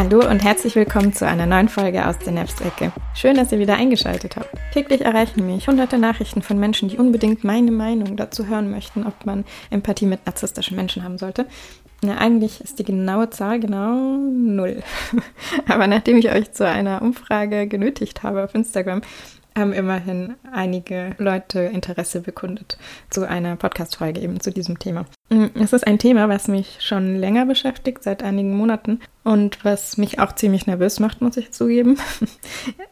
Hallo und herzlich willkommen zu einer neuen Folge aus der Nebstrecke. Schön, dass ihr wieder eingeschaltet habt. Täglich erreichen mich hunderte Nachrichten von Menschen, die unbedingt meine Meinung dazu hören möchten, ob man Empathie mit narzisstischen Menschen haben sollte. Ja, eigentlich ist die genaue Zahl genau null. Aber nachdem ich euch zu einer Umfrage genötigt habe auf Instagram, haben immerhin einige Leute Interesse bekundet zu einer Podcast-Folge eben zu diesem Thema. Mm, es ist ein Thema, was mich schon länger beschäftigt, seit einigen Monaten und was mich auch ziemlich nervös macht, muss ich zugeben.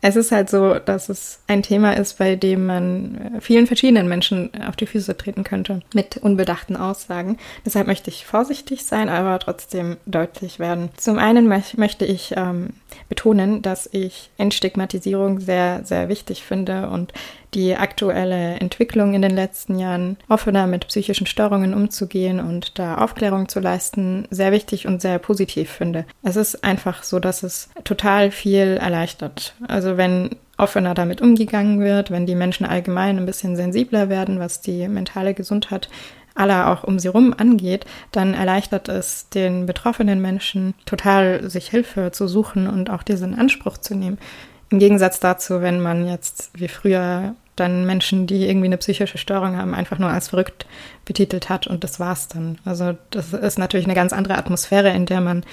Es ist halt so, dass es ein Thema ist, bei dem man äh, vielen verschiedenen Menschen auf die Füße treten könnte mit unbedachten Aussagen. Deshalb möchte ich vorsichtig sein, aber trotzdem deutlich werden. Zum einen möchte ich ähm, betonen, dass ich Entstigmatisierung sehr, sehr wichtig finde und die aktuelle Entwicklung in den letzten Jahren, offener mit psychischen Störungen umzugehen und da Aufklärung zu leisten, sehr wichtig und sehr positiv finde. Es ist einfach so, dass es total viel erleichtert. Also wenn offener damit umgegangen wird, wenn die Menschen allgemein ein bisschen sensibler werden, was die mentale Gesundheit aller auch um sie rum angeht, dann erleichtert es den betroffenen Menschen total, sich Hilfe zu suchen und auch diesen Anspruch zu nehmen. Im Gegensatz dazu, wenn man jetzt wie früher dann Menschen, die irgendwie eine psychische Störung haben, einfach nur als verrückt betitelt hat und das war's dann. Also das ist natürlich eine ganz andere Atmosphäre, in der man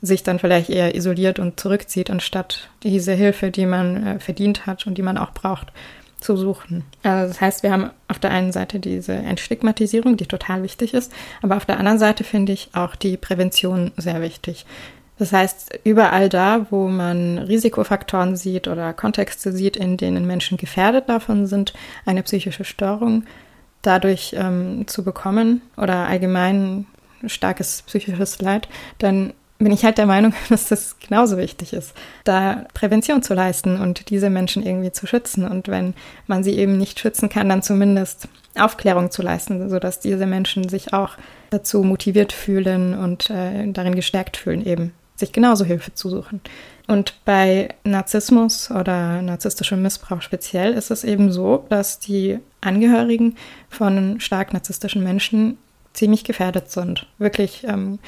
sich dann vielleicht eher isoliert und zurückzieht, anstatt diese Hilfe, die man äh, verdient hat und die man auch braucht, zu suchen. Also das heißt, wir haben auf der einen Seite diese Entstigmatisierung, die total wichtig ist, aber auf der anderen Seite finde ich auch die Prävention sehr wichtig. Das heißt, überall da, wo man Risikofaktoren sieht oder Kontexte sieht, in denen Menschen gefährdet davon sind, eine psychische Störung dadurch ähm, zu bekommen oder allgemein starkes psychisches Leid, dann bin ich halt der Meinung, dass das genauso wichtig ist, da Prävention zu leisten und diese Menschen irgendwie zu schützen. Und wenn man sie eben nicht schützen kann, dann zumindest Aufklärung zu leisten, sodass diese Menschen sich auch dazu motiviert fühlen und äh, darin gestärkt fühlen, eben sich genauso Hilfe zu suchen. Und bei Narzissmus oder narzisstischem Missbrauch speziell ist es eben so, dass die Angehörigen von stark narzisstischen Menschen ziemlich gefährdet sind, wirklich ähm,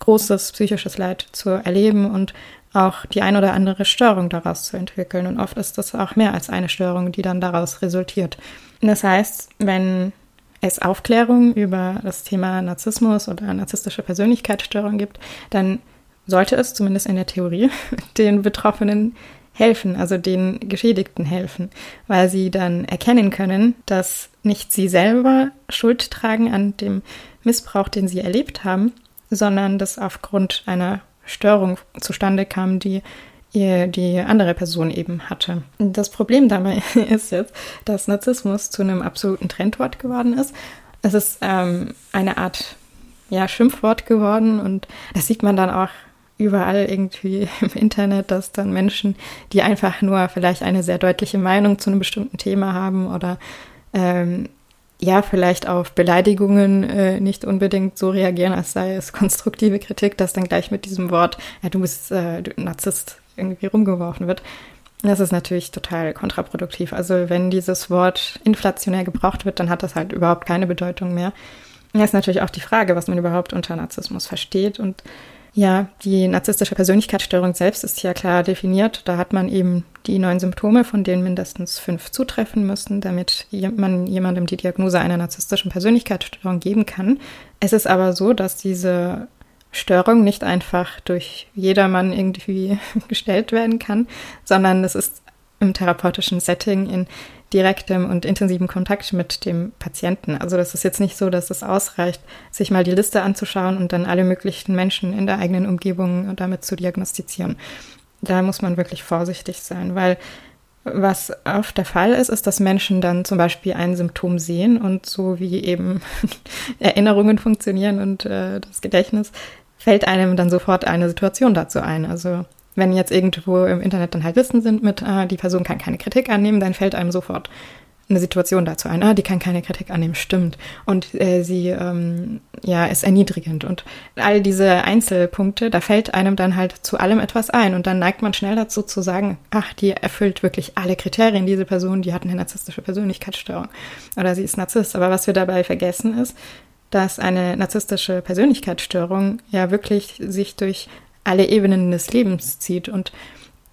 großes psychisches Leid zu erleben und auch die ein oder andere Störung daraus zu entwickeln. Und oft ist das auch mehr als eine Störung, die dann daraus resultiert. Das heißt, wenn es Aufklärung über das Thema Narzissmus oder narzisstische Persönlichkeitsstörung gibt, dann sollte es zumindest in der Theorie den Betroffenen helfen, also den Geschädigten helfen, weil sie dann erkennen können, dass nicht sie selber Schuld tragen an dem Missbrauch, den sie erlebt haben, sondern dass aufgrund einer Störung zustande kam, die die andere Person eben hatte. Das Problem dabei ist jetzt, dass Narzissmus zu einem absoluten Trendwort geworden ist. Es ist ähm, eine Art ja, Schimpfwort geworden und das sieht man dann auch überall irgendwie im Internet, dass dann Menschen, die einfach nur vielleicht eine sehr deutliche Meinung zu einem bestimmten Thema haben oder ähm, ja, vielleicht auf Beleidigungen äh, nicht unbedingt so reagieren, als sei es konstruktive Kritik, dass dann gleich mit diesem Wort, ja, du bist äh, du Narzisst, irgendwie rumgeworfen wird. Das ist natürlich total kontraproduktiv. Also wenn dieses Wort inflationär gebraucht wird, dann hat das halt überhaupt keine Bedeutung mehr. Das ist natürlich auch die Frage, was man überhaupt unter Narzissmus versteht und ja, die narzisstische Persönlichkeitsstörung selbst ist ja klar definiert. Da hat man eben die neun Symptome, von denen mindestens fünf zutreffen müssen, damit man jemandem die Diagnose einer narzisstischen Persönlichkeitsstörung geben kann. Es ist aber so, dass diese Störung nicht einfach durch jedermann irgendwie gestellt werden kann, sondern es ist im therapeutischen Setting in direktem und intensiven Kontakt mit dem Patienten. Also das ist jetzt nicht so, dass es ausreicht, sich mal die Liste anzuschauen und dann alle möglichen Menschen in der eigenen Umgebung damit zu diagnostizieren. Da muss man wirklich vorsichtig sein, weil was oft der Fall ist, ist, dass Menschen dann zum Beispiel ein Symptom sehen und so wie eben Erinnerungen funktionieren und äh, das Gedächtnis, fällt einem dann sofort eine Situation dazu ein. Also wenn jetzt irgendwo im Internet dann halt Listen sind mit, ah, die Person kann keine Kritik annehmen, dann fällt einem sofort eine Situation dazu ein, ah, die kann keine Kritik annehmen, stimmt. Und äh, sie ähm, ja, ist erniedrigend. Und all diese Einzelpunkte, da fällt einem dann halt zu allem etwas ein. Und dann neigt man schnell dazu zu sagen, ach, die erfüllt wirklich alle Kriterien, diese Person, die hat eine narzisstische Persönlichkeitsstörung. Oder sie ist Narzisst. Aber was wir dabei vergessen ist, dass eine narzisstische Persönlichkeitsstörung ja wirklich sich durch alle Ebenen des Lebens zieht und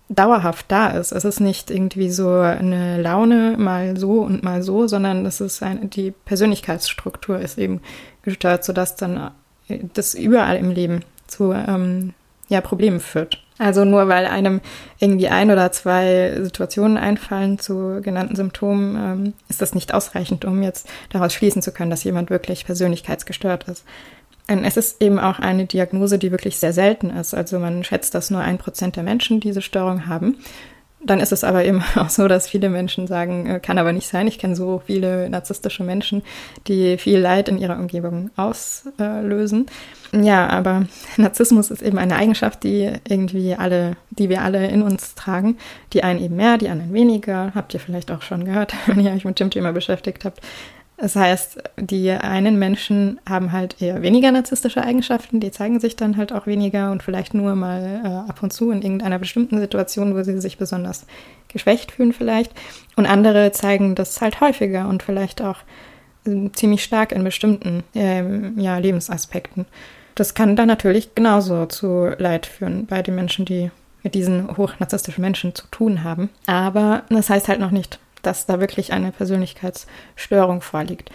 dauerhaft da ist. Es ist nicht irgendwie so eine Laune mal so und mal so, sondern es ist eine, die Persönlichkeitsstruktur ist eben gestört, sodass dann äh, das überall im Leben zu ähm, ja, Problemen führt. Also nur weil einem irgendwie ein oder zwei Situationen einfallen zu genannten Symptomen, ähm, ist das nicht ausreichend, um jetzt daraus schließen zu können, dass jemand wirklich persönlichkeitsgestört ist. Es ist eben auch eine Diagnose, die wirklich sehr selten ist. Also man schätzt, dass nur ein Prozent der Menschen diese Störung haben. Dann ist es aber eben auch so, dass viele Menschen sagen, äh, kann aber nicht sein. Ich kenne so viele narzisstische Menschen, die viel Leid in ihrer Umgebung auslösen. Ja, aber Narzissmus ist eben eine Eigenschaft, die irgendwie alle, die wir alle in uns tragen. Die einen eben mehr, die anderen weniger. Habt ihr vielleicht auch schon gehört, wenn ihr euch mit dem Thema beschäftigt habt. Das heißt, die einen Menschen haben halt eher weniger narzisstische Eigenschaften, die zeigen sich dann halt auch weniger und vielleicht nur mal äh, ab und zu in irgendeiner bestimmten Situation, wo sie sich besonders geschwächt fühlen vielleicht. Und andere zeigen das halt häufiger und vielleicht auch äh, ziemlich stark in bestimmten äh, ja, Lebensaspekten. Das kann dann natürlich genauso zu Leid führen bei den Menschen, die mit diesen hochnarzisstischen Menschen zu tun haben. Aber das heißt halt noch nicht, dass da wirklich eine Persönlichkeitsstörung vorliegt.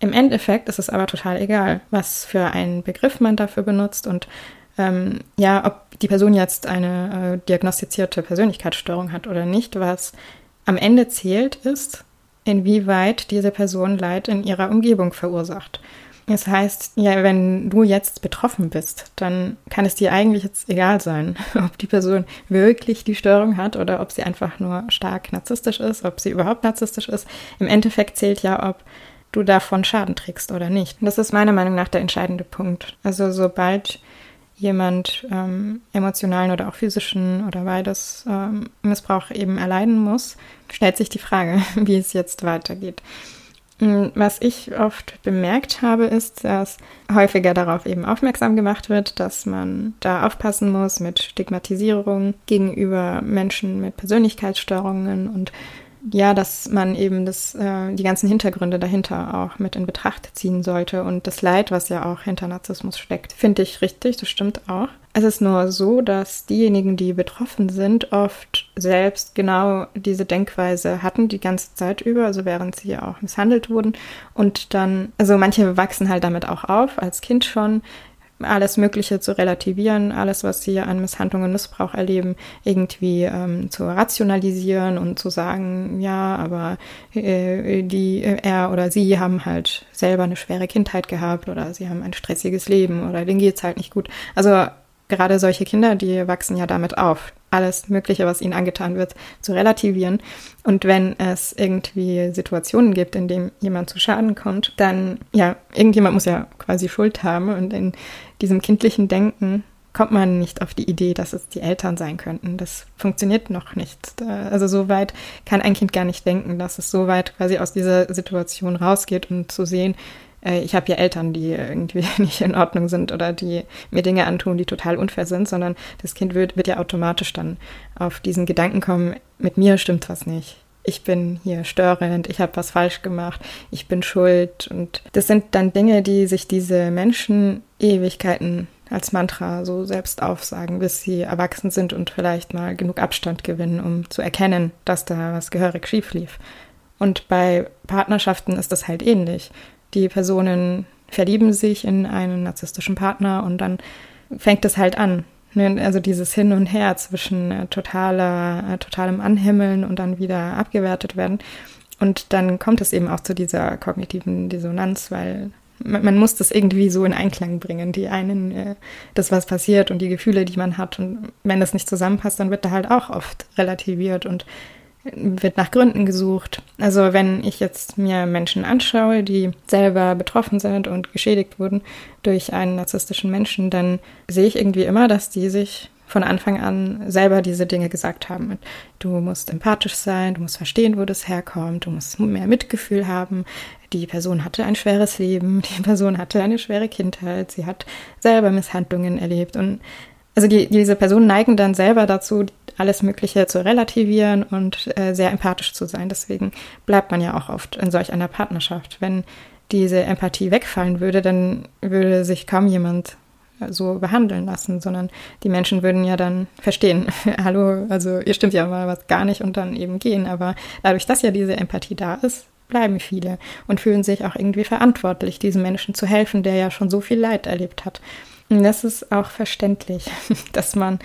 Im Endeffekt ist es aber total egal, was für einen Begriff man dafür benutzt und ähm, ja, ob die Person jetzt eine äh, diagnostizierte Persönlichkeitsstörung hat oder nicht. Was am Ende zählt, ist, inwieweit diese Person Leid in ihrer Umgebung verursacht. Das heißt, ja, wenn du jetzt betroffen bist, dann kann es dir eigentlich jetzt egal sein, ob die Person wirklich die Störung hat oder ob sie einfach nur stark narzisstisch ist, ob sie überhaupt narzisstisch ist. Im Endeffekt zählt ja, ob du davon Schaden trägst oder nicht. Das ist meiner Meinung nach der entscheidende Punkt. Also sobald jemand ähm, emotionalen oder auch physischen oder beides ähm, Missbrauch eben erleiden muss, stellt sich die Frage, wie es jetzt weitergeht. Mm, was ich oft bemerkt habe, ist, dass häufiger darauf eben aufmerksam gemacht wird, dass man da aufpassen muss mit Stigmatisierung gegenüber Menschen mit Persönlichkeitsstörungen und ja, dass man eben das, äh, die ganzen Hintergründe dahinter auch mit in Betracht ziehen sollte und das Leid, was ja auch hinter Narzissmus steckt, finde ich richtig, das stimmt auch. Es ist nur so, dass diejenigen, die betroffen sind, oft selbst genau diese Denkweise hatten die ganze Zeit über, also während sie auch misshandelt wurden und dann, also manche wachsen halt damit auch auf, als Kind schon, alles Mögliche zu relativieren, alles, was sie an Misshandlungen und Missbrauch erleben, irgendwie ähm, zu rationalisieren und zu sagen, ja, aber äh, die, er oder sie haben halt selber eine schwere Kindheit gehabt oder sie haben ein stressiges Leben oder denen geht's halt nicht gut. Also gerade solche Kinder, die wachsen ja damit auf, alles Mögliche, was ihnen angetan wird, zu relativieren. Und wenn es irgendwie Situationen gibt, in denen jemand zu Schaden kommt, dann, ja, irgendjemand muss ja quasi Schuld haben. Und in diesem kindlichen Denken kommt man nicht auf die Idee, dass es die Eltern sein könnten. Das funktioniert noch nicht. Also so weit kann ein Kind gar nicht denken, dass es so weit quasi aus dieser Situation rausgeht und zu sehen, äh, ich habe ja Eltern, die irgendwie nicht in Ordnung sind oder die mir Dinge antun, die total unfair sind, sondern das Kind wird, wird ja automatisch dann auf diesen Gedanken kommen, mit mir stimmt was nicht. Ich bin hier störend, ich habe was falsch gemacht, ich bin schuld. Und das sind dann Dinge, die sich diese Menschen Ewigkeiten als Mantra so selbst aufsagen, bis sie erwachsen sind und vielleicht mal genug Abstand gewinnen, um zu erkennen, dass da was gehörig schief lief. Und bei Partnerschaften ist das halt ähnlich. Die Personen verlieben sich in einen narzisstischen Partner und dann fängt es halt an. Ne? Also dieses Hin und Her zwischen äh, totaler, äh, totalem Anhimmeln und dann wieder abgewertet werden. Und dann kommt es eben auch zu dieser kognitiven Dissonanz, weil man, muss das irgendwie so in Einklang bringen. Die einen, äh, das, was passiert und die Gefühle, die man hat. Und wenn das nicht zusammenpasst, dann wird da halt auch oft relativiert und wird nach Gründen gesucht. Also wenn ich jetzt mir Menschen anschaue, die selber betroffen sind und geschädigt wurden durch einen narzisstischen Menschen, dann sehe ich irgendwie immer, dass die sich von Anfang an selber diese Dinge gesagt haben. Du musst empathisch sein, du musst verstehen, wo das herkommt, du musst mehr Mitgefühl haben. Die Person hatte ein schweres Leben, die Person hatte eine schwere Kindheit, sie hat selber Misshandlungen erlebt und also die, diese Personen neigen dann selber dazu, alles Mögliche zu relativieren und äh, sehr empathisch zu sein. Deswegen bleibt man ja auch oft in solch einer Partnerschaft. Wenn diese Empathie wegfallen würde, dann würde sich kaum jemand so behandeln lassen, sondern die Menschen würden ja dann verstehen, hallo, also ihr stimmt ja mal was gar nicht und dann eben gehen. Aber dadurch, dass ja diese Empathie da ist, bleiben viele und fühlen sich auch irgendwie verantwortlich, diesem Menschen zu helfen, der ja schon so viel Leid erlebt hat. Und das ist auch verständlich, dass man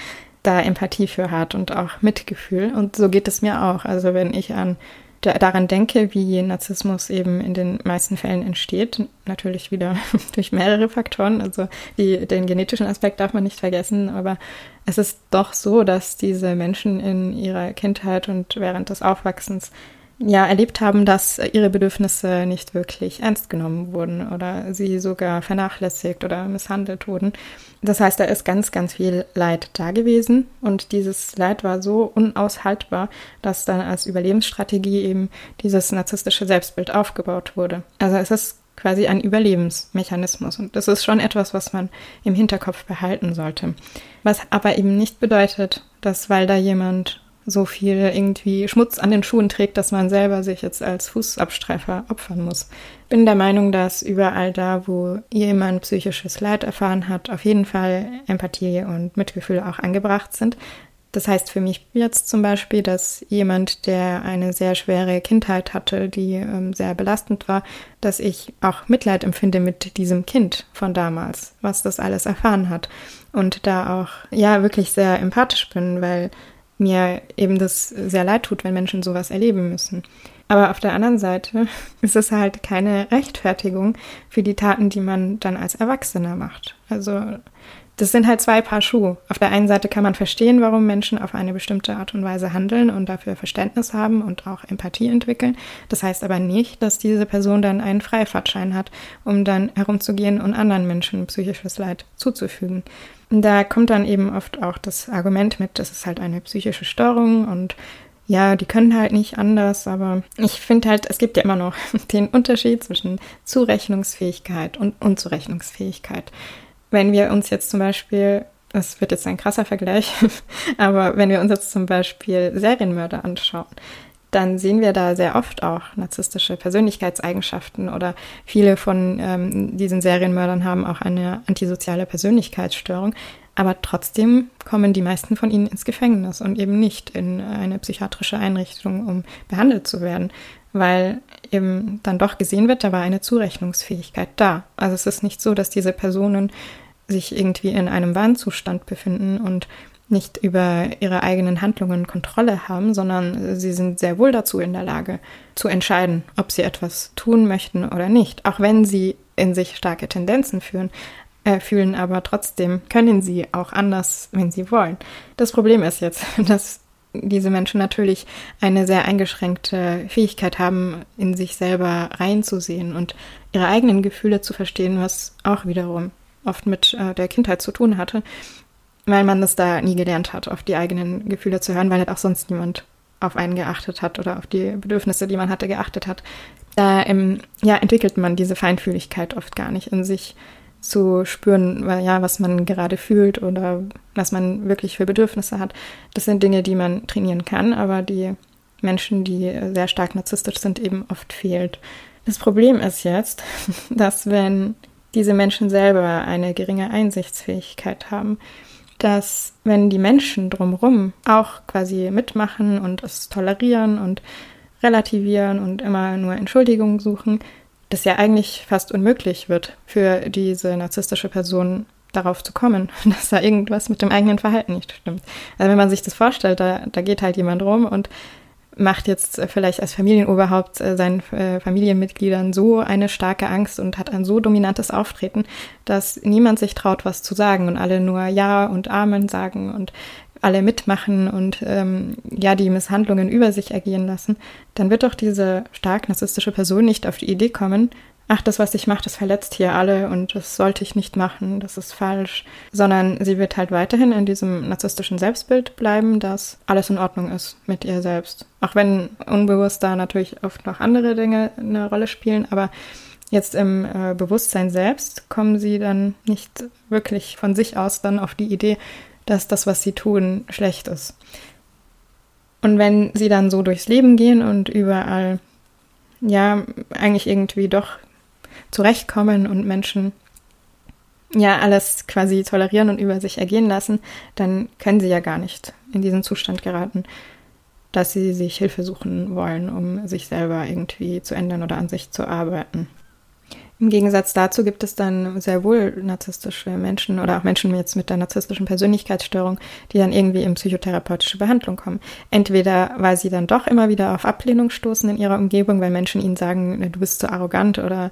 da Empathie für hat und auch Mitgefühl. Und so geht es mir auch. Also wenn ich an daran denke, wie Narzissmus eben in den meisten Fällen entsteht, natürlich wieder durch mehrere Faktoren, also die, den genetischen Aspekt darf man nicht vergessen, aber es ist doch so, dass diese Menschen in ihrer Kindheit und während des Aufwachsens ja erlebt haben, dass ihre Bedürfnisse nicht wirklich ernst genommen wurden oder sie sogar vernachlässigt oder misshandelt wurden. Das heißt, da ist ganz, ganz viel Leid da gewesen und dieses Leid war so unaushaltbar, dass dann als Überlebensstrategie eben dieses narzisstische Selbstbild aufgebaut wurde. Also es ist quasi ein Überlebensmechanismus und das ist schon etwas, was man im Hinterkopf behalten sollte. Was aber eben nicht bedeutet, dass weil da jemand so viel irgendwie Schmutz an den Schuhen trägt, dass man selber sich jetzt als Fußabstreifer opfern muss. Bin der Meinung, dass überall da, wo jemand psychisches Leid erfahren hat, auf jeden Fall Empathie und Mitgefühl auch angebracht sind. Das heißt für mich jetzt zum Beispiel, dass jemand, der eine sehr schwere Kindheit hatte, die ähm, sehr belastend war, dass ich auch Mitleid empfinde mit diesem Kind von damals, was das alles erfahren hat. Und da auch, ja, wirklich sehr empathisch bin, weil mir eben das sehr leid tut, wenn Menschen sowas erleben müssen. Aber auf der anderen Seite ist es halt keine Rechtfertigung für die Taten, die man dann als Erwachsener macht. Also das sind halt zwei Paar Schuhe. Auf der einen Seite kann man verstehen, warum Menschen auf eine bestimmte Art und Weise handeln und dafür Verständnis haben und auch Empathie entwickeln. Das heißt aber nicht, dass diese Person dann einen Freifahrtschein hat, um dann herumzugehen und anderen Menschen psychisches Leid zuzufügen. Da kommt dann eben oft auch das Argument mit, das ist halt eine psychische Störung und ja, die können halt nicht anders, aber ich finde halt, es gibt ja immer noch den Unterschied zwischen Zurechnungsfähigkeit und Unzurechnungsfähigkeit. Wenn wir uns jetzt zum Beispiel, das wird jetzt ein krasser Vergleich, aber wenn wir uns jetzt zum Beispiel Serienmörder anschauen, dann sehen wir da sehr oft auch narzisstische Persönlichkeitseigenschaften oder viele von ähm, diesen Serienmördern haben auch eine antisoziale Persönlichkeitsstörung. Aber trotzdem kommen die meisten von ihnen ins Gefängnis und eben nicht in eine psychiatrische Einrichtung, um behandelt zu werden, weil eben dann doch gesehen wird, da war eine Zurechnungsfähigkeit da. Also es ist nicht so, dass diese Personen sich irgendwie in einem Warnzustand befinden und nicht über ihre eigenen Handlungen Kontrolle haben, sondern sie sind sehr wohl dazu in der Lage zu entscheiden, ob sie etwas tun möchten oder nicht, auch wenn sie in sich starke Tendenzen führen, äh, fühlen, aber trotzdem können sie auch anders, wenn sie wollen. Das Problem ist jetzt, dass diese Menschen natürlich eine sehr eingeschränkte Fähigkeit haben, in sich selber reinzusehen und ihre eigenen Gefühle zu verstehen, was auch wiederum oft mit äh, der Kindheit zu tun hatte weil man das da nie gelernt hat, auf die eigenen Gefühle zu hören, weil halt auch sonst niemand auf einen geachtet hat oder auf die Bedürfnisse, die man hatte, geachtet hat. Da ähm, ja, entwickelt man diese Feinfühligkeit oft gar nicht in sich zu spüren, weil, ja, was man gerade fühlt oder was man wirklich für Bedürfnisse hat. Das sind Dinge, die man trainieren kann, aber die Menschen, die sehr stark narzisstisch sind, eben oft fehlt. Das Problem ist jetzt, dass wenn diese Menschen selber eine geringe Einsichtsfähigkeit haben, dass wenn die Menschen drumherum auch quasi mitmachen und es tolerieren und relativieren und immer nur Entschuldigungen suchen, das ja eigentlich fast unmöglich wird für diese narzisstische Person darauf zu kommen, dass da irgendwas mit dem eigenen Verhalten nicht stimmt. Also wenn man sich das vorstellt, da, da geht halt jemand rum und macht jetzt vielleicht als Familienoberhaupt äh, seinen äh, Familienmitgliedern so eine starke Angst und hat ein so dominantes Auftreten, dass niemand sich traut, was zu sagen und alle nur Ja und Amen sagen und alle mitmachen und ähm, ja die Misshandlungen über sich ergehen lassen, dann wird doch diese stark narzisstische Person nicht auf die Idee kommen, ach, das, was ich mache, das verletzt hier alle und das sollte ich nicht machen, das ist falsch, sondern sie wird halt weiterhin in diesem narzisstischen Selbstbild bleiben, dass alles in Ordnung ist mit ihr selbst. Auch wenn unbewusst da natürlich oft noch andere Dinge eine Rolle spielen, aber jetzt im äh, Bewusstsein selbst kommen sie dann nicht wirklich von sich aus dann auf die Idee, dass das, was sie tun, schlecht ist. Und wenn sie dann so durchs Leben gehen und überall ja, eigentlich irgendwie doch zurechtkommen und Menschen ja alles quasi tolerieren und über sich ergehen lassen, dann können sie ja gar nicht in diesen Zustand geraten, dass sie sich Hilfe suchen wollen, um sich selber irgendwie zu ändern oder an sich zu arbeiten. Im Gegensatz dazu gibt es dann sehr wohl narzisstische Menschen oder auch Menschen jetzt mit der narzisstischen Persönlichkeitsstörung, die dann irgendwie in psychotherapeutische Behandlung kommen. Entweder weil sie dann doch immer wieder auf Ablehnung stoßen in ihrer Umgebung, weil Menschen ihnen sagen, du bist zu arrogant oder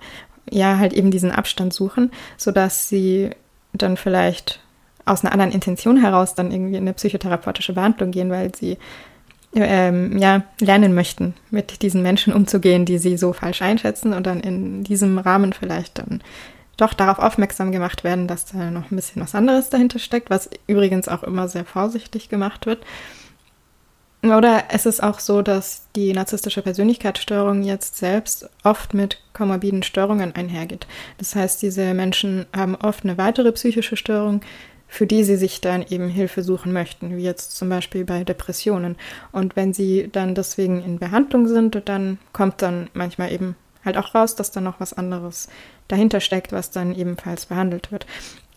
ja, halt eben diesen Abstand suchen, sodass sie dann vielleicht aus einer anderen Intention heraus dann irgendwie in eine psychotherapeutische Behandlung gehen, weil sie ähm, ja, lernen möchten, mit diesen Menschen umzugehen, die sie so falsch einschätzen und dann in diesem Rahmen vielleicht dann doch darauf aufmerksam gemacht werden, dass da noch ein bisschen was anderes dahinter steckt, was übrigens auch immer sehr vorsichtig gemacht wird. Oder es ist auch so, dass die narzisstische Persönlichkeitsstörung jetzt selbst oft mit komorbiden Störungen einhergeht. Das heißt, diese Menschen haben oft eine weitere psychische Störung, für die sie sich dann eben Hilfe suchen möchten, wie jetzt zum Beispiel bei Depressionen. Und wenn sie dann deswegen in Behandlung sind, dann kommt dann manchmal eben halt auch raus, dass da noch was anderes dahinter steckt, was dann ebenfalls behandelt wird.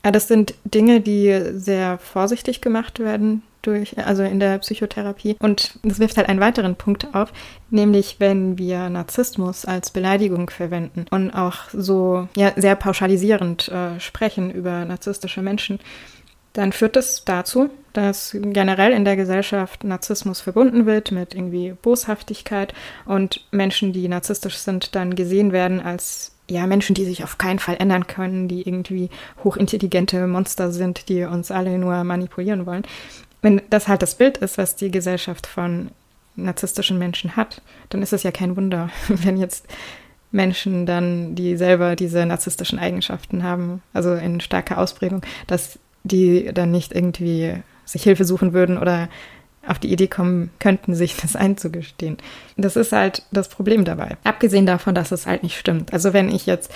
Ja, das sind Dinge, die sehr vorsichtig gemacht werden durch, also in der Psychotherapie. Und das wirft halt einen weiteren Punkt auf, nämlich wenn wir Narzissmus als Beleidigung verwenden und auch so ja, sehr pauschalisierend äh, sprechen über narzisstische Menschen, dann führt das dazu, dass generell in der Gesellschaft Narzissmus verbunden wird mit irgendwie Boshaftigkeit und Menschen, die narzisstisch sind, dann gesehen werden als ja Menschen, die sich auf keinen Fall ändern können, die irgendwie hochintelligente Monster sind, die uns alle nur manipulieren wollen. Wenn das halt das Bild ist, was die Gesellschaft von narzisstischen Menschen hat, dann ist es ja kein Wunder, wenn jetzt Menschen dann, die selber diese narzisstischen Eigenschaften haben, also in starker Ausprägung, dass die dann nicht irgendwie sich Hilfe suchen würden oder auf die Idee kommen könnten, sich das einzugestehen. Das ist halt das Problem dabei. Abgesehen davon, dass es halt nicht stimmt. Also wenn ich jetzt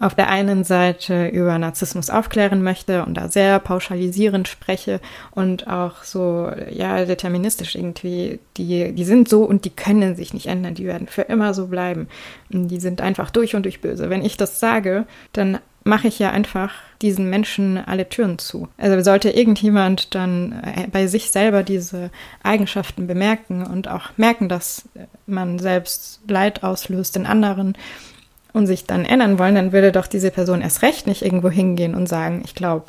auf der einen Seite über Narzissmus aufklären möchte und da sehr pauschalisierend spreche und auch so, ja, deterministisch irgendwie, die, die sind so und die können sich nicht ändern, die werden für immer so bleiben. Die sind einfach durch und durch böse. Wenn ich das sage, dann mache ich ja einfach diesen Menschen alle Türen zu. Also sollte irgendjemand dann äh, bei sich selber diese Eigenschaften bemerken und auch merken, dass man selbst Leid auslöst in anderen und sich dann ändern wollen, dann würde doch diese Person erst recht nicht irgendwo hingehen und sagen, ich glaube,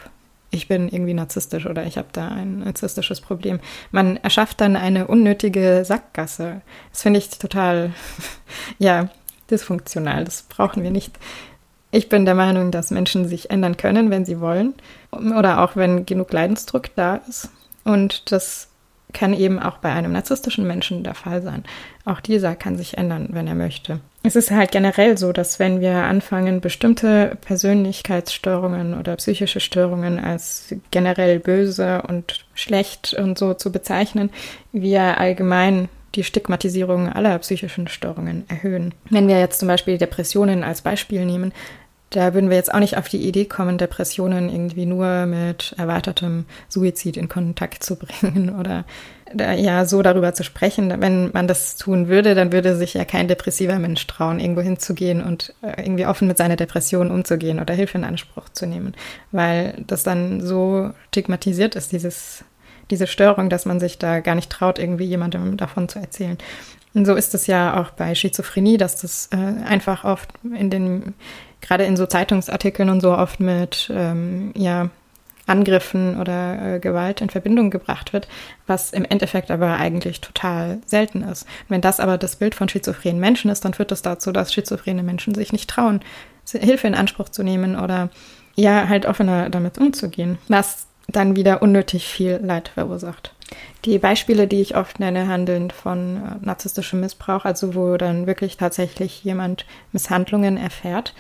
ich bin irgendwie narzisstisch oder ich habe da ein narzisstisches Problem. Man erschafft dann eine unnötige Sackgasse. Das finde ich total, ja, dysfunktional. Das brauchen wir nicht. Ich bin der Meinung, dass Menschen sich ändern können, wenn sie wollen oder auch wenn genug Leidensdruck da ist. Und das kann eben auch bei einem narzisstischen Menschen der Fall sein. Auch dieser kann sich ändern, wenn er möchte. Es ist halt generell so, dass wenn wir anfangen, bestimmte Persönlichkeitsstörungen oder psychische Störungen als generell böse und schlecht und so zu bezeichnen, wir allgemein die Stigmatisierung aller psychischen Störungen erhöhen. Wenn wir jetzt zum Beispiel Depressionen als Beispiel nehmen, da würden wir jetzt auch nicht auf die Idee kommen, Depressionen irgendwie nur mit erweitertem Suizid in Kontakt zu bringen oder ja so darüber zu sprechen. Wenn man das tun würde, dann würde sich ja kein depressiver Mensch trauen, irgendwo hinzugehen und äh, irgendwie offen mit seiner Depression umzugehen oder Hilfe in Anspruch zu nehmen, weil das dann so stigmatisiert ist, dieses, diese Störung, dass man sich da gar nicht traut, irgendwie jemandem davon zu erzählen. Und so ist es ja auch bei Schizophrenie, dass das äh, einfach oft in den gerade in so Zeitungsartikeln und so oft mit ähm, ja, Angriffen oder äh, Gewalt in Verbindung gebracht wird, was im Endeffekt aber eigentlich total selten ist. Und wenn das aber das Bild von schizophrenen Menschen ist, dann führt das dazu, dass schizophrene Menschen sich nicht trauen, Hilfe in Anspruch zu nehmen oder ja, halt offener damit umzugehen, was dann wieder unnötig viel Leid verursacht. Die Beispiele, die ich oft nenne, handeln von äh, narzisstischem Missbrauch, also wo dann wirklich tatsächlich jemand Misshandlungen erfährt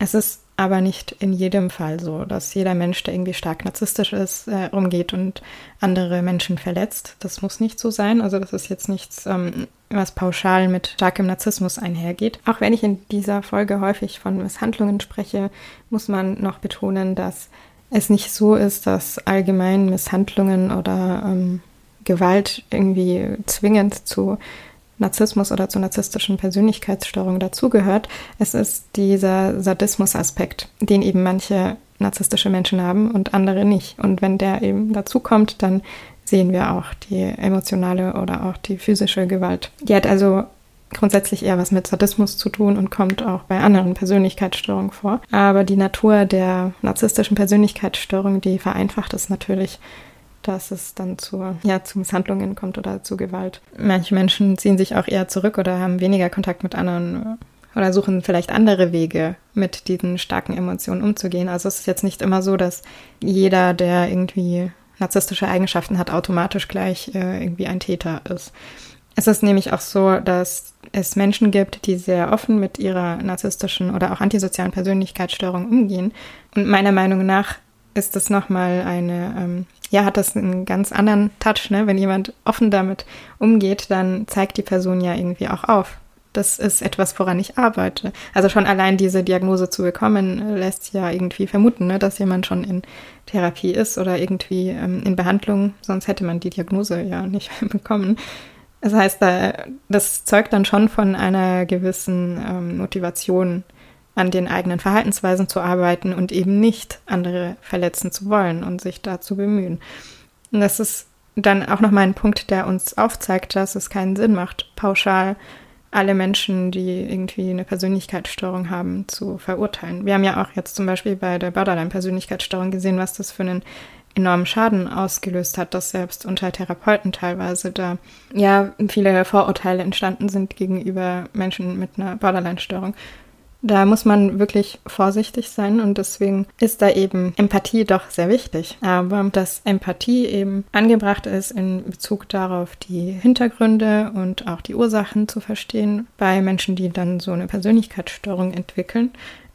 es ist aber nicht in jedem Fall so, dass jeder Mensch, der irgendwie stark narzisstisch ist, äh, rumgeht und andere Menschen verletzt. Das muss nicht so sein. Also das ist jetzt nichts, ähm, was pauschal mit starkem Narzissmus einhergeht. Auch wenn ich in dieser Folge häufig von Misshandlungen spreche, muss man noch betonen, dass es nicht so ist, dass allgemein Misshandlungen oder ähm, Gewalt irgendwie zwingend zu Narzissmus oder zur narzisstischen Persönlichkeitsstörung dazugehört. Es ist dieser Sadismus-Aspekt, den eben manche narzisstische Menschen haben und andere nicht. Und wenn der eben dazu kommt, dann sehen wir auch die emotionale oder auch die physische Gewalt. Die hat also grundsätzlich eher was mit Sadismus zu tun und kommt auch bei anderen Persönlichkeitsstörungen vor. Aber die Natur der narzisstischen Persönlichkeitsstörung, die vereinfacht es natürlich, dass es dann zu, ja, zu Misshandlungen kommt oder zu Gewalt. Manche Menschen ziehen sich auch eher zurück oder haben weniger Kontakt mit anderen oder suchen vielleicht andere Wege, mit diesen starken Emotionen umzugehen. Also es ist jetzt nicht immer so, dass jeder, der irgendwie narzisstische Eigenschaften hat, automatisch gleich äh, irgendwie ein Täter ist. Es ist nämlich auch so, dass es Menschen gibt, die sehr offen mit ihrer narzisstischen oder auch antisozialen Persönlichkeitsstörung umgehen. Und meiner Meinung nach ist das nochmal eine, ähm, ja, hat das einen ganz anderen Touch, ne? Wenn jemand offen damit umgeht, dann zeigt die Person ja irgendwie auch auf. Das ist etwas, woran ich arbeite. Also schon allein diese Diagnose zu bekommen, lässt ja irgendwie vermuten, ne, dass jemand schon in Therapie ist oder irgendwie ähm, in Behandlung, sonst hätte man die Diagnose ja nicht bekommen. Das heißt, das zeugt dann schon von einer gewissen ähm, Motivation, an den eigenen Verhaltensweisen zu arbeiten und eben nicht andere verletzen zu wollen und sich da zu bemühen. Und das ist dann auch nochmal ein Punkt, der uns aufzeigt, dass es keinen Sinn macht, pauschal alle Menschen, die irgendwie eine Persönlichkeitsstörung haben, zu verurteilen. Wir haben ja auch jetzt zum Beispiel bei der Borderline-Persönlichkeitsstörung gesehen, was das für einen enormen Schaden ausgelöst hat, dass selbst unter Therapeuten teilweise da ja viele Vorurteile entstanden sind gegenüber Menschen mit einer Borderline-Störung. Da muss man wirklich vorsichtig sein und deswegen ist da eben Empathie doch sehr wichtig. Aber dass Empathie eben angebracht ist in Bezug darauf, die Hintergründe und auch die Ursachen zu verstehen bei Menschen, die dann so eine Persönlichkeitsstörung entwickeln,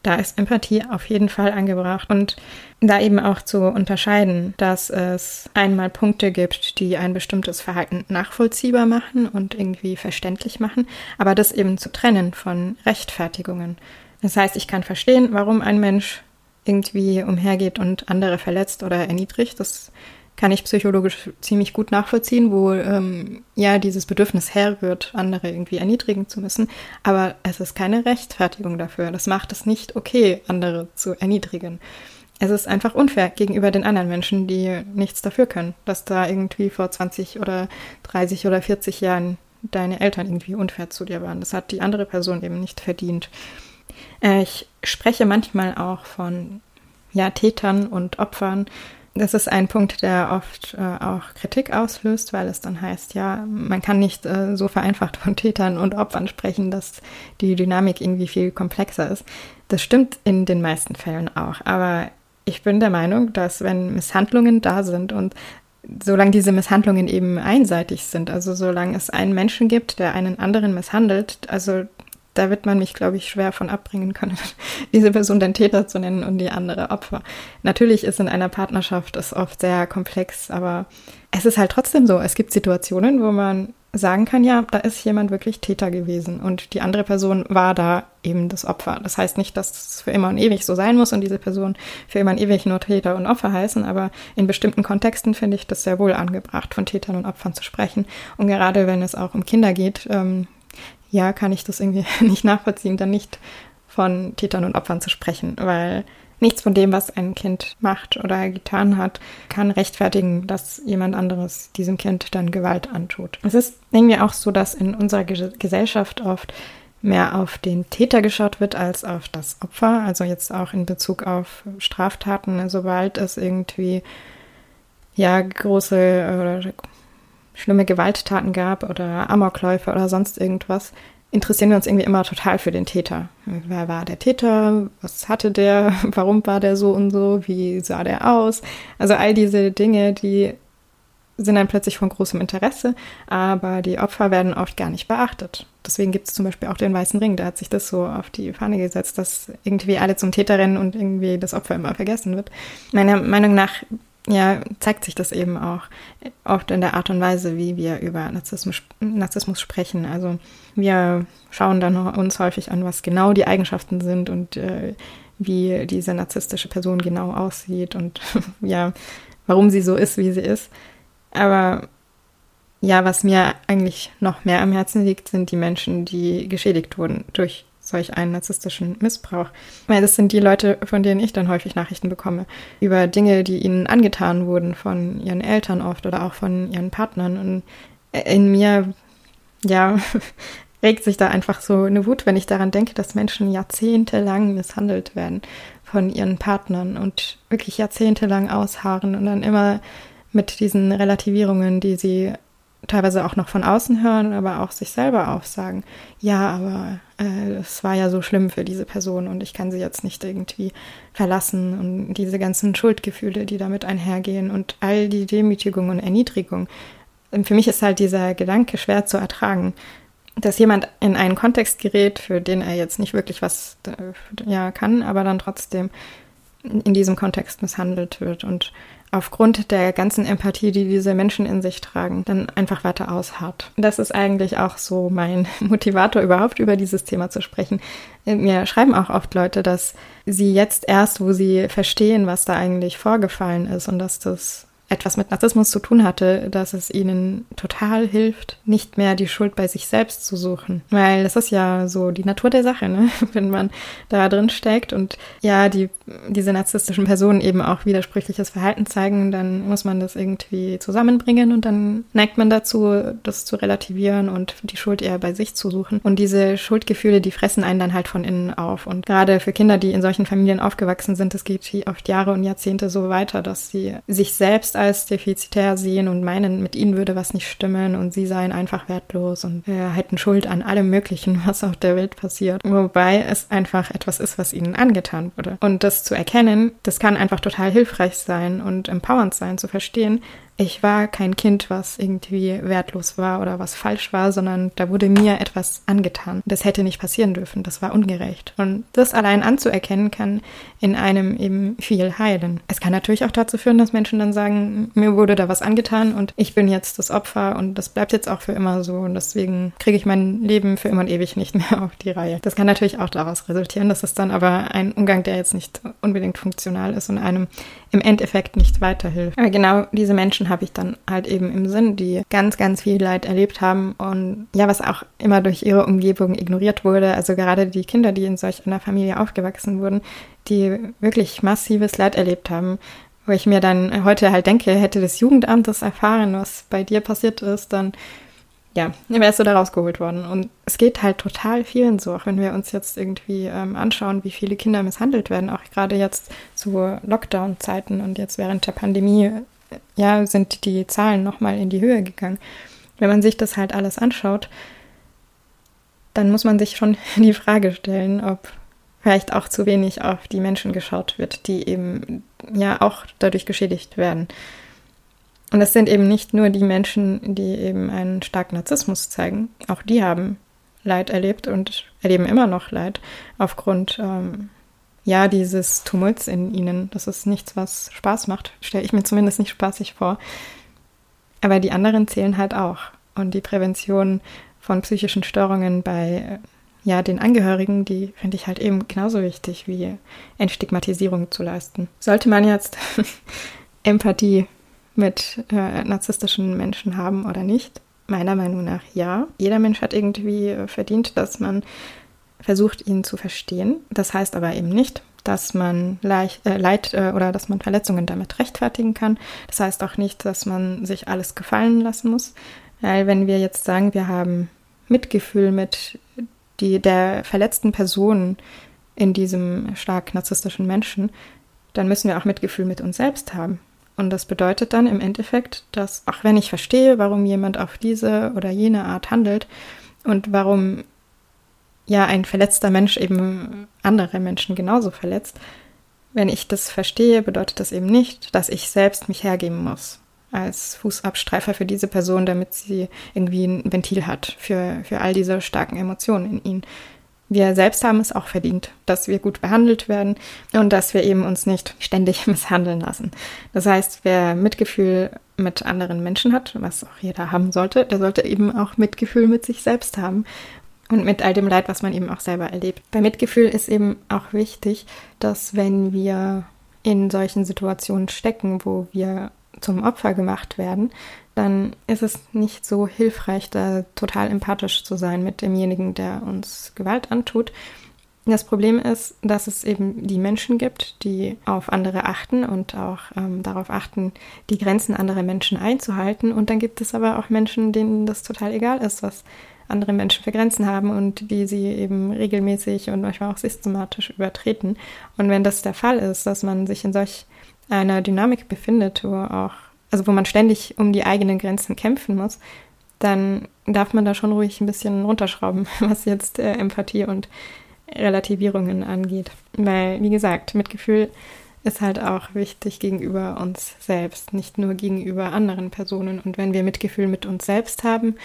da ist Empathie auf jeden Fall angebracht und da eben auch zu unterscheiden, dass es einmal Punkte gibt, die ein bestimmtes Verhalten nachvollziehbar machen und irgendwie verständlich machen, aber das eben zu trennen von Rechtfertigungen. Das heißt, ich kann verstehen, warum ein Mensch irgendwie umhergeht und andere verletzt oder erniedrigt. Das kann ich psychologisch ziemlich gut nachvollziehen, wo ähm, ja dieses Bedürfnis herrührt, andere irgendwie erniedrigen zu müssen. Aber es ist keine Rechtfertigung dafür. Das macht es nicht okay, andere zu erniedrigen. Es ist einfach unfair gegenüber den anderen Menschen, die nichts dafür können, dass da irgendwie vor 20 oder 30 oder 40 Jahren deine Eltern irgendwie unfair zu dir waren. Das hat die andere Person eben nicht verdient. Äh, ich spreche manchmal auch von ja, Tätern und Opfern das ist ein Punkt, der oft äh, auch Kritik auslöst, weil es dann heißt, ja, man kann nicht äh, so vereinfacht von Tätern und Opfern sprechen, dass die Dynamik irgendwie viel komplexer ist. Das stimmt in den meisten Fällen auch, aber ich bin der Meinung, dass wenn Misshandlungen da sind und solange diese Misshandlungen eben einseitig sind, also solange es einen Menschen gibt, der einen anderen misshandelt, also da wird man mich, glaube ich, schwer von abbringen können, diese Person den Täter zu nennen und die andere Opfer. Natürlich ist in einer Partnerschaft es oft sehr komplex, aber es ist halt trotzdem so. Es gibt Situationen, wo man sagen kann, ja, da ist jemand wirklich Täter gewesen und die andere Person war da eben das Opfer. Das heißt nicht, dass es für immer und ewig so sein muss und diese Person für immer und ewig nur Täter und Opfer heißen, aber in bestimmten Kontexten finde ich das sehr wohl angebracht, von Tätern und Opfern zu sprechen. Und gerade wenn es auch um Kinder geht, ähm, ja, kann ich das irgendwie nicht nachvollziehen, dann nicht von Tätern und Opfern zu sprechen, weil nichts von dem, was ein Kind macht oder getan hat, kann rechtfertigen, dass jemand anderes diesem Kind dann Gewalt antut. Es ist irgendwie auch so, dass in unserer Gesellschaft oft mehr auf den Täter geschaut wird als auf das Opfer. Also jetzt auch in Bezug auf Straftaten, sobald es irgendwie ja große oder schlimme Gewalttaten gab oder Amokläufe oder sonst irgendwas, interessieren wir uns irgendwie immer total für den Täter. Wer war der Täter? Was hatte der? Warum war der so und so? Wie sah der aus? Also all diese Dinge, die sind dann plötzlich von großem Interesse, aber die Opfer werden oft gar nicht beachtet. Deswegen gibt es zum Beispiel auch den Weißen Ring, der hat sich das so auf die Fahne gesetzt, dass irgendwie alle zum Täter rennen und irgendwie das Opfer immer vergessen wird. Meiner Meinung nach ja, zeigt sich das eben auch oft in der Art und Weise, wie wir über Narzissmus, Narzissmus sprechen. Also wir schauen dann uns häufig an, was genau die Eigenschaften sind und äh, wie diese narzisstische Person genau aussieht und ja, warum sie so ist, wie sie ist. Aber ja, was mir eigentlich noch mehr am Herzen liegt, sind die Menschen, die geschädigt wurden durch solch einen narzisstischen Missbrauch. Weil das sind die Leute, von denen ich dann häufig Nachrichten bekomme, über Dinge, die ihnen angetan wurden von ihren Eltern oft oder auch von ihren Partnern. Und in mir, ja, regt sich da einfach so eine Wut, wenn ich daran denke, dass Menschen jahrzehntelang misshandelt werden von ihren Partnern und wirklich jahrzehntelang ausharren und dann immer mit diesen Relativierungen, die sie teilweise auch noch von außen hören, aber auch sich selber aufsagen. Ja, aber äh, es war ja so schlimm für diese Person und ich kann sie jetzt nicht irgendwie verlassen und diese ganzen Schuldgefühle, die damit einhergehen und all die Demütigung und Erniedrigung. Und für mich ist halt dieser Gedanke schwer zu ertragen, dass jemand in einen Kontext gerät, für den er jetzt nicht wirklich was äh, ja, kann, aber dann trotzdem in diesem Kontext misshandelt wird und aufgrund der ganzen Empathie, die diese Menschen in sich tragen, dann einfach weiter ausharrt. Das ist eigentlich auch so mein Motivator, überhaupt über dieses Thema zu sprechen. Mir schreiben auch oft Leute, dass sie jetzt erst, wo sie verstehen, was da eigentlich vorgefallen ist und dass das etwas mit Narzissmus zu tun hatte, dass es ihnen total hilft, nicht mehr die Schuld bei sich selbst zu suchen. Weil das ist ja so die Natur der Sache, ne? wenn man da drin steckt und ja, die, diese narzisstischen Personen eben auch widersprüchliches Verhalten zeigen, dann muss man das irgendwie zusammenbringen und dann neigt man dazu, das zu relativieren und die Schuld eher bei sich zu suchen. Und diese Schuldgefühle, die fressen einen dann halt von innen auf. Und gerade für Kinder, die in solchen Familien aufgewachsen sind, das geht oft Jahre und Jahrzehnte so weiter, dass sie sich selbst als defizitär sehen und meinen, mit ihnen würde was nicht stimmen und sie seien einfach wertlos und äh, hätten Schuld an allem Möglichen, was auf der Welt passiert. Wobei es einfach etwas ist, was ihnen angetan wurde. Und das zu erkennen, das kann einfach total hilfreich sein und empowernd sein, zu verstehen, ich war kein Kind, was irgendwie wertlos war oder was falsch war, sondern da wurde mir etwas angetan. Das hätte nicht passieren dürfen. Das war ungerecht. Und das allein anzuerkennen kann in einem eben viel heilen. Es kann natürlich auch dazu führen, dass Menschen dann sagen, mir wurde da was angetan und ich bin jetzt das Opfer und das bleibt jetzt auch für immer so und deswegen kriege ich mein Leben für immer und ewig nicht mehr auf die Reihe. Das kann natürlich auch daraus resultieren. Das ist dann aber ein Umgang, der jetzt nicht unbedingt funktional ist und einem im Endeffekt nicht weiterhilft. Aber genau diese Menschen habe ich dann halt eben im Sinn, die ganz, ganz viel Leid erlebt haben und ja, was auch immer durch ihre Umgebung ignoriert wurde. Also gerade die Kinder, die in solch einer Familie aufgewachsen wurden, die wirklich massives Leid erlebt haben, wo ich mir dann heute halt denke, hätte das Jugendamt das erfahren, was bei dir passiert ist, dann ja, wärst du da rausgeholt worden. Und es geht halt total vielen so, auch wenn wir uns jetzt irgendwie ähm, anschauen, wie viele Kinder misshandelt werden, auch gerade jetzt zu Lockdown-Zeiten und jetzt während der Pandemie, ja, sind die Zahlen nochmal in die Höhe gegangen. Wenn man sich das halt alles anschaut, dann muss man sich schon die Frage stellen, ob vielleicht auch zu wenig auf die Menschen geschaut wird, die eben ja auch dadurch geschädigt werden. Und es sind eben nicht nur die Menschen, die eben einen starken Narzissmus zeigen. Auch die haben Leid erlebt und erleben immer noch Leid aufgrund ähm, ja dieses Tumults in ihnen. Das ist nichts, was Spaß macht. Stelle ich mir zumindest nicht spaßig vor. Aber die anderen zählen halt auch. Und die Prävention von psychischen Störungen bei ja, den Angehörigen, die finde ich halt eben genauso wichtig wie Entstigmatisierung zu leisten. Sollte man jetzt Empathie mit äh, narzisstischen Menschen haben oder nicht? Meiner Meinung nach ja. Jeder Mensch hat irgendwie äh, verdient, dass man versucht, ihn zu verstehen. Das heißt aber eben nicht, dass man leicht, äh, Leid äh, oder dass man Verletzungen damit rechtfertigen kann. Das heißt auch nicht, dass man sich alles gefallen lassen muss. Weil wenn wir jetzt sagen, wir haben Mitgefühl mit die, der verletzten Person in diesem stark narzisstischen Menschen, dann müssen wir auch Mitgefühl mit uns selbst haben. Und das bedeutet dann im Endeffekt, dass auch wenn ich verstehe, warum jemand auf diese oder jene Art handelt und warum ja ein verletzter Mensch eben andere Menschen genauso verletzt, wenn ich das verstehe, bedeutet das eben nicht, dass ich selbst mich hergeben muss als Fußabstreifer für diese Person, damit sie irgendwie ein Ventil hat für, für all diese starken Emotionen in ihnen. Wir selbst haben es auch verdient, dass wir gut behandelt werden und dass wir eben uns nicht ständig misshandeln lassen. Das heißt, wer Mitgefühl mit anderen Menschen hat, was auch jeder haben sollte, der sollte eben auch Mitgefühl mit sich selbst haben und mit all dem Leid, was man eben auch selber erlebt. Bei Mitgefühl ist eben auch wichtig, dass wenn wir in solchen Situationen stecken, wo wir zum Opfer gemacht werden, dann ist es nicht so hilfreich, da total empathisch zu sein mit demjenigen, der uns Gewalt antut. Das Problem ist, dass es eben die Menschen gibt, die auf andere achten und auch ähm, darauf achten, die Grenzen anderer Menschen einzuhalten. Und dann gibt es aber auch Menschen, denen das total egal ist, was andere Menschen für Grenzen haben und die sie eben regelmäßig und manchmal auch systematisch übertreten. Und wenn das der Fall ist, dass man sich in solch einer Dynamik befindet, wo auch, also wo man ständig um die eigenen Grenzen kämpfen muss, dann darf man da schon ruhig ein bisschen runterschrauben, was jetzt äh, Empathie und Relativierungen angeht. Weil, wie gesagt, Mitgefühl ist halt auch wichtig gegenüber uns selbst, nicht nur gegenüber anderen Personen. Und wenn wir Mitgefühl mit uns selbst haben,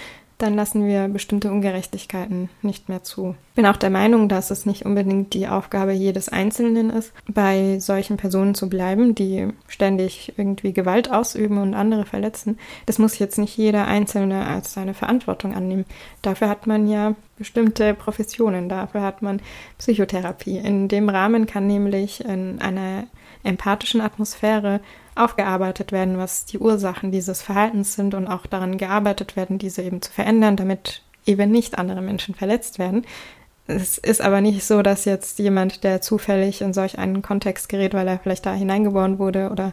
dann lassen wir bestimmte Ungerechtigkeiten nicht mehr zu. Ich bin auch der Meinung, dass es nicht unbedingt die Aufgabe jedes Einzelnen ist, bei solchen Personen zu bleiben, die ständig irgendwie Gewalt ausüben und andere verletzen. Das muss jetzt nicht jeder Einzelne als seine Verantwortung annehmen. Dafür hat man ja bestimmte Professionen, dafür hat man Psychotherapie. In dem Rahmen kann nämlich in einer empathischen Atmosphäre aufgearbeitet werden, was die Ursachen dieses Verhaltens sind und auch daran gearbeitet werden, diese eben zu verändern, damit eben nicht andere Menschen verletzt werden. Es ist aber nicht so, dass jetzt jemand, der zufällig in solch einen Kontext gerät, weil er vielleicht da hineingeboren wurde oder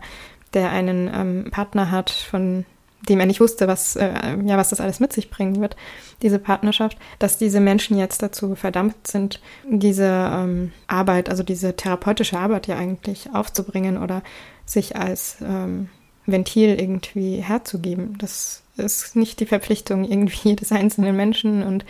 der einen ähm, Partner hat, von dem er nicht wusste, was, äh, ja, was das alles mit sich bringen wird, diese Partnerschaft, dass diese Menschen jetzt dazu verdammt sind, diese ähm, Arbeit, also diese therapeutische Arbeit ja eigentlich aufzubringen oder sich als ähm, Ventil irgendwie herzugeben. Das ist nicht die Verpflichtung irgendwie des einzelnen Menschen und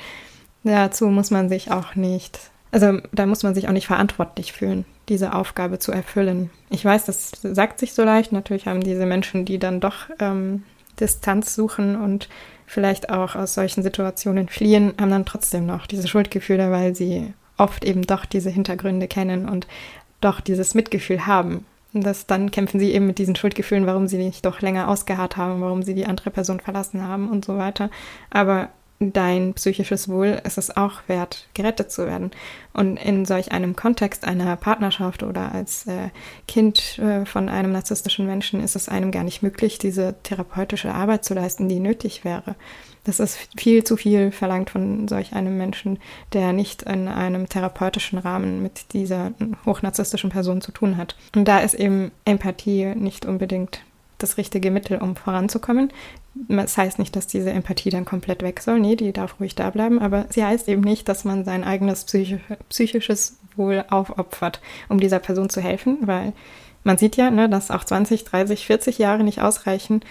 dazu muss man sich auch nicht, also da muss man sich auch nicht verantwortlich fühlen, diese Aufgabe zu erfüllen. Ich weiß, das sagt sich so leicht. Natürlich haben diese Menschen, die dann doch ähm, Distanz suchen und vielleicht auch aus solchen Situationen fliehen, haben dann trotzdem noch diese Schuldgefühle, weil sie oft eben doch diese Hintergründe kennen und doch dieses Mitgefühl haben. Und das, dann kämpfen sie eben mit diesen Schuldgefühlen, warum sie nicht doch länger ausgeharrt haben, warum sie die andere Person verlassen haben und so weiter. Aber dein psychisches Wohl ist es auch wert, gerettet zu werden. Und in solch einem Kontext einer Partnerschaft oder als äh, Kind äh, von einem narzisstischen Menschen ist es einem gar nicht möglich, diese therapeutische Arbeit zu leisten, die nötig wäre. Das ist viel zu viel verlangt von solch einem Menschen, der nicht in einem therapeutischen Rahmen mit dieser hochnarzisstischen Person zu tun hat. Und da ist eben Empathie nicht unbedingt das richtige Mittel, um voranzukommen. Das heißt nicht, dass diese Empathie dann komplett weg soll. Nee, die darf ruhig da bleiben. Aber sie heißt eben nicht, dass man sein eigenes psychisches Wohl aufopfert, um dieser Person zu helfen, weil man sieht ja, ne, dass auch 20, 30, 40 Jahre nicht ausreichen,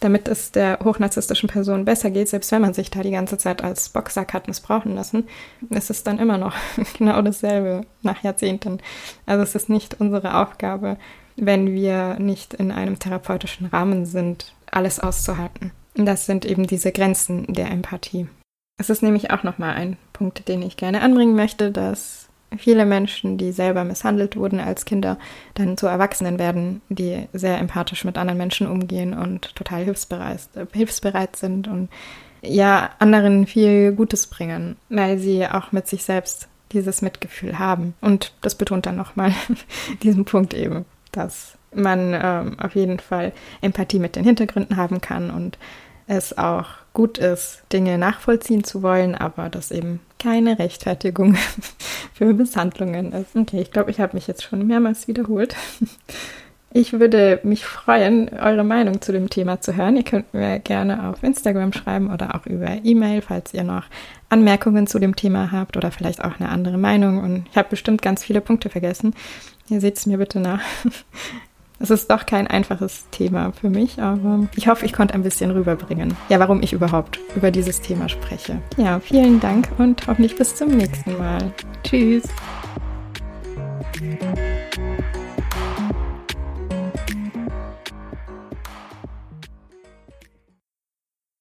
damit es der hochnarzisstischen Person besser geht, selbst wenn man sich da die ganze Zeit als Boxsack hat missbrauchen lassen, ist es dann immer noch genau dasselbe nach Jahrzehnten. Also es ist nicht unsere Aufgabe, wenn wir nicht in einem therapeutischen Rahmen sind, alles auszuhalten. Das sind eben diese Grenzen der Empathie. Es ist nämlich auch nochmal ein Punkt, den ich gerne anbringen möchte, dass viele Menschen, die selber misshandelt wurden als Kinder, dann zu Erwachsenen werden, die sehr empathisch mit anderen Menschen umgehen und total hilfsbereit, hilfsbereit sind und ja anderen viel Gutes bringen, weil sie auch mit sich selbst dieses Mitgefühl haben. Und das betont dann nochmal diesen Punkt eben dass man ähm, auf jeden Fall Empathie mit den Hintergründen haben kann und es auch gut ist, Dinge nachvollziehen zu wollen, aber das eben keine Rechtfertigung für Misshandlungen ist. Okay, ich glaube, ich habe mich jetzt schon mehrmals wiederholt. Ich würde mich freuen, eure Meinung zu dem Thema zu hören. Ihr könnt mir gerne auf Instagram schreiben oder auch über E-Mail, falls ihr noch Anmerkungen zu dem Thema habt oder vielleicht auch eine andere Meinung. Und ich habe bestimmt ganz viele Punkte vergessen. Ihr seht es mir bitte nach. Es ist doch kein einfaches Thema für mich, aber ich hoffe, ich konnte ein bisschen rüberbringen, ja, warum ich überhaupt über dieses Thema spreche. Ja, vielen Dank und hoffentlich bis zum nächsten Mal. Tschüss.